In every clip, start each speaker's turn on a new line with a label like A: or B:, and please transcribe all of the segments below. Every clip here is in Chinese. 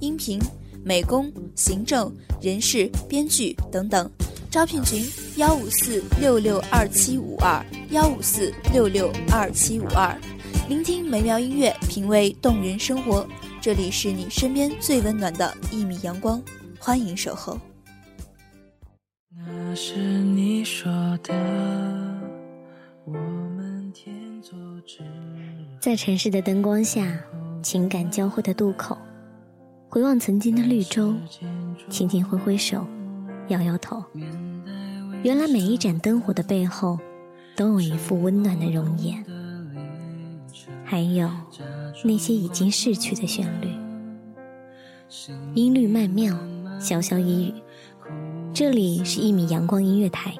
A: 音频、美工、行政、人事、编剧等等。招聘群：幺五四六六二七五二幺五四六六二七五二。聆听美妙音乐，品味动人生活。这里是你身边最温暖的一米阳光，欢迎守候。
B: 那是你说的，我们天作之
C: 在城市的灯光下，情感交汇的渡口，回望曾经的绿洲，轻轻挥挥手，摇摇头。原来每一盏灯火的背后，都有一副温暖的容颜，还有那些已经逝去的旋律。音律曼妙，潇潇一语。这里是一米阳光音乐台，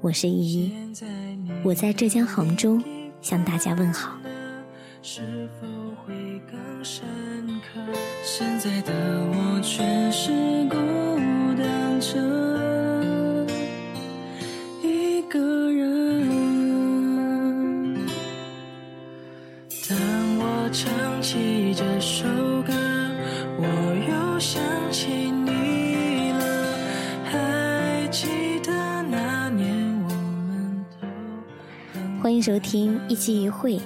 C: 我是依依，我在浙江杭州向大家问好。
B: 是否会更深刻？现在的我却是孤单着一个人。当我唱起这首歌，我又想起你了。还记得那年我们都很
C: 欢迎收听一期一会，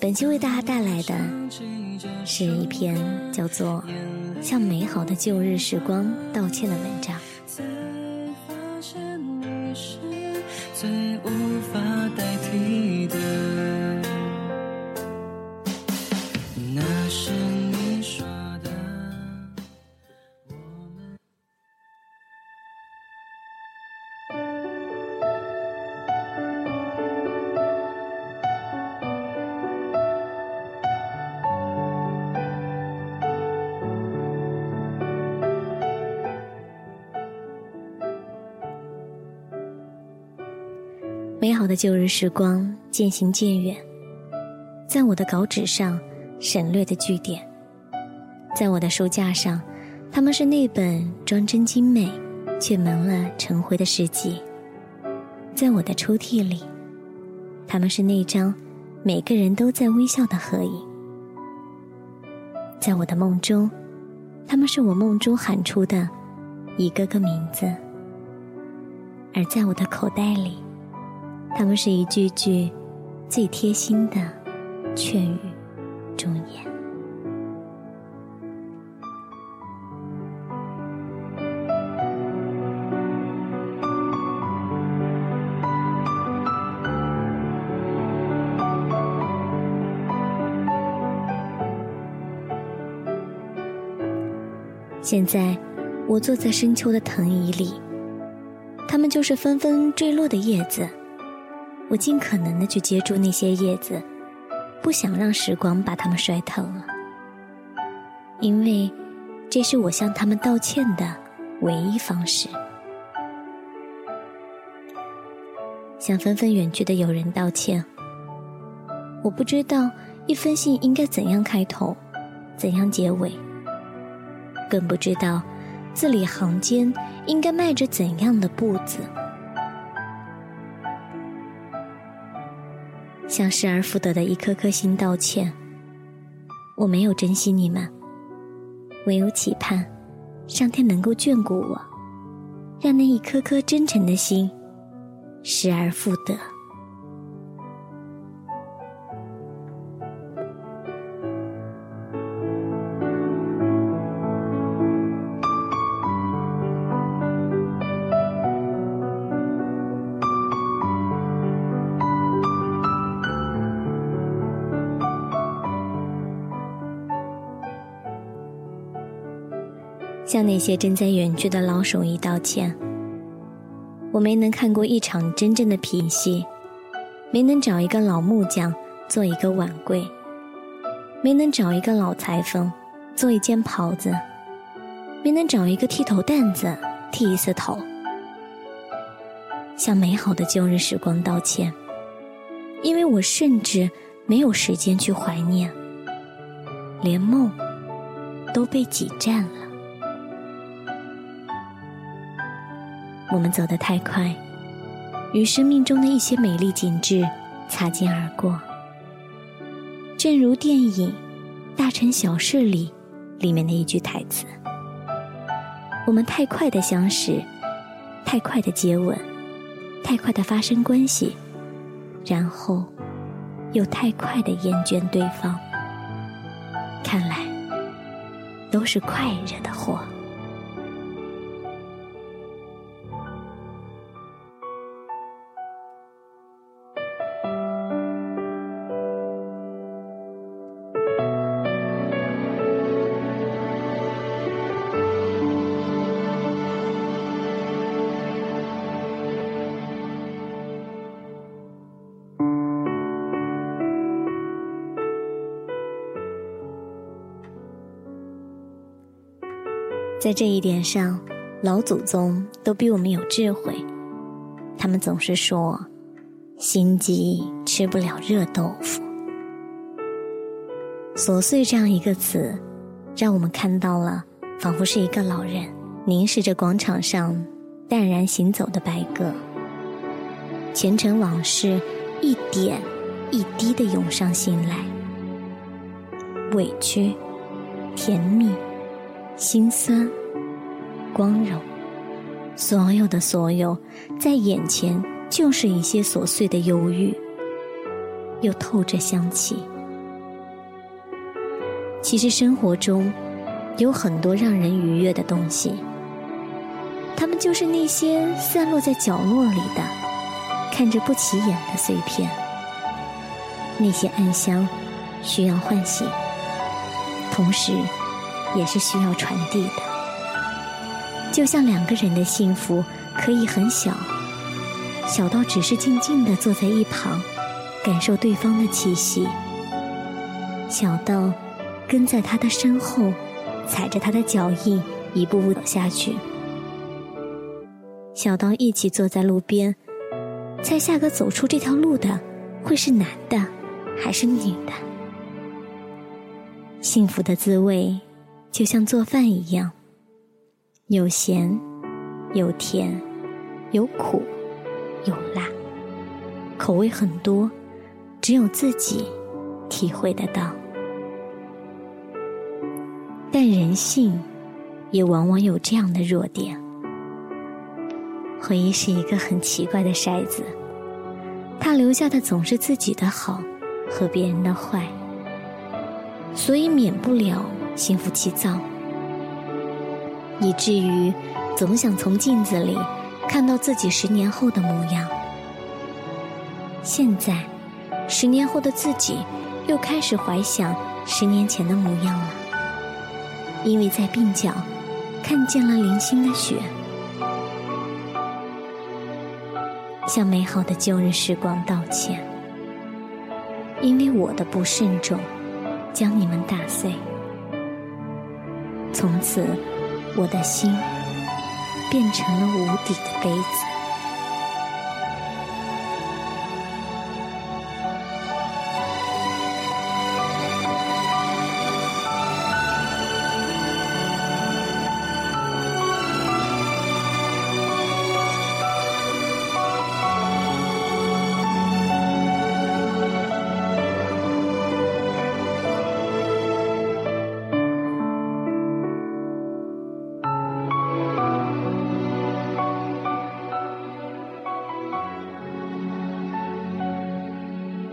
C: 本期为大家带来的是一篇叫做《向美好的旧日时光道歉》的文章。美好的旧日时光渐行渐远，在我的稿纸上省略的句点，在我的书架上，他们是那本装帧精美却蒙了尘灰的诗集；在我的抽屉里，他们是那张每个人都在微笑的合影；在我的梦中，他们是我梦中喊出的一个个名字；而在我的口袋里。他们是一句句最贴心的劝语忠言。现在，我坐在深秋的藤椅里，它们就是纷纷坠落的叶子。我尽可能的去接住那些叶子，不想让时光把它们摔疼了，因为这是我向他们道歉的唯一方式。向纷纷远去的友人道歉。我不知道一封信应该怎样开头，怎样结尾，更不知道字里行间应该迈着怎样的步子。向失而复得的一颗颗心道歉。我没有珍惜你们，唯有期盼上天能够眷顾我，让那一颗颗真诚的心失而复得。向那些正在远去的老手艺道歉。我没能看过一场真正的皮戏，没能找一个老木匠做一个碗柜，没能找一个老裁缝做一件袍子，没能找一个剃头担子剃一次头。向美好的旧日时光道歉，因为我甚至没有时间去怀念，连梦都被挤占了。我们走得太快，与生命中的一些美丽景致擦肩而过。正如电影《大城小事》里里面的一句台词：“我们太快的相识，太快的接吻，太快的发生关系，然后又太快的厌倦对方。看来都是快惹的祸。”在这一点上，老祖宗都比我们有智慧。他们总是说：“心急吃不了热豆腐。”琐碎这样一个词，让我们看到了，仿佛是一个老人凝视着广场上淡然行走的白鸽，前尘往事一点一滴的涌上心来，委屈，甜蜜。心酸，光荣，所有的所有，在眼前就是一些琐碎的忧郁，又透着香气。其实生活中有很多让人愉悦的东西，它们就是那些散落在角落里的、看着不起眼的碎片。那些暗香需要唤醒，同时。也是需要传递的，就像两个人的幸福可以很小，小到只是静静的坐在一旁，感受对方的气息；小到跟在他的身后，踩着他的脚印一步步走下去；小到一起坐在路边，猜下个走出这条路的会是男的还是女的？幸福的滋味。就像做饭一样，有咸，有甜，有苦，有辣，口味很多，只有自己体会得到。但人性也往往有这样的弱点。回忆是一个很奇怪的筛子，它留下的总是自己的好和别人的坏，所以免不了。心浮气躁，以至于总想从镜子里看到自己十年后的模样。现在，十年后的自己又开始怀想十年前的模样了，因为在鬓角看见了零星的雪，向美好的旧日时光道歉，因为我的不慎重将你们打碎。从此，我的心变成了无底的杯子。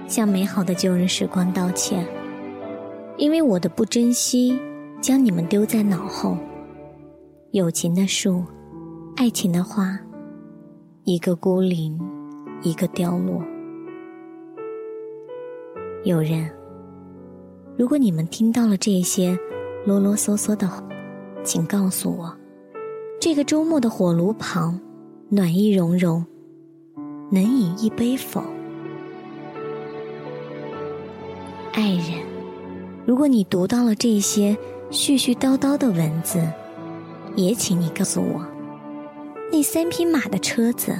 C: 向美好的旧日时光道歉，因为我的不珍惜，将你们丢在脑后。友情的树，爱情的花，一个孤零，一个凋落。有人，如果你们听到了这些啰啰嗦嗦的，请告诉我，这个周末的火炉旁，暖意融融，能饮一杯否？爱人，如果你读到了这些絮絮叨叨的文字，也请你告诉我，那三匹马的车子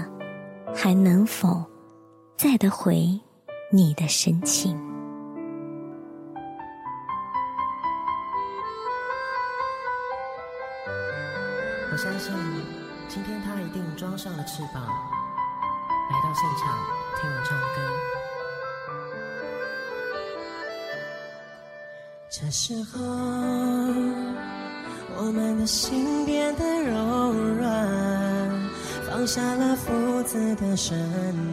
C: 还能否载得回你的深情？
D: 我相信，今天他一定装上了翅膀，来到现场听我唱歌。这时候，我们的心变得柔软，放下了父子的身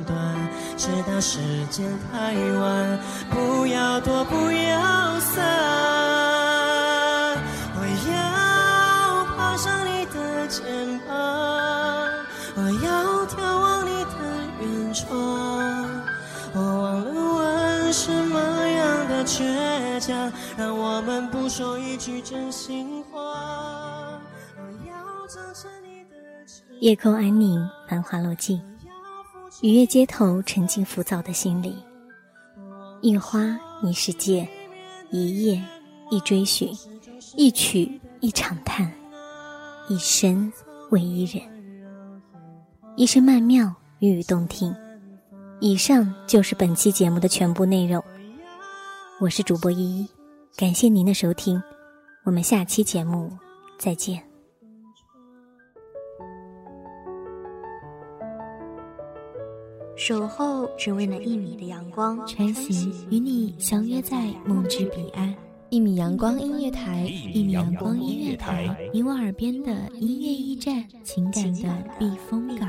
D: 段，直到时间太晚，不要躲，不要散，我
E: 要
D: 爬上你的
E: 肩
D: 膀，我
E: 要
D: 眺望
E: 你的远窗。
D: 倔强，让我们不说一句真心话。
C: 夜空安宁，繁华落尽，雨夜街头，沉浸浮躁的心里。一花一世界，一夜一追寻，一曲一长叹，一生为一人。一声曼妙，语语动听。以上就是本期节目的全部内容。我是主播依依，感谢您的收听，我们下期节目再见。
F: 守候只为那一米的阳光，
G: 穿行与你相约在梦之彼岸。一米阳光音乐台，一米阳光音乐台，你我耳边的音乐驿站，情感的避风港。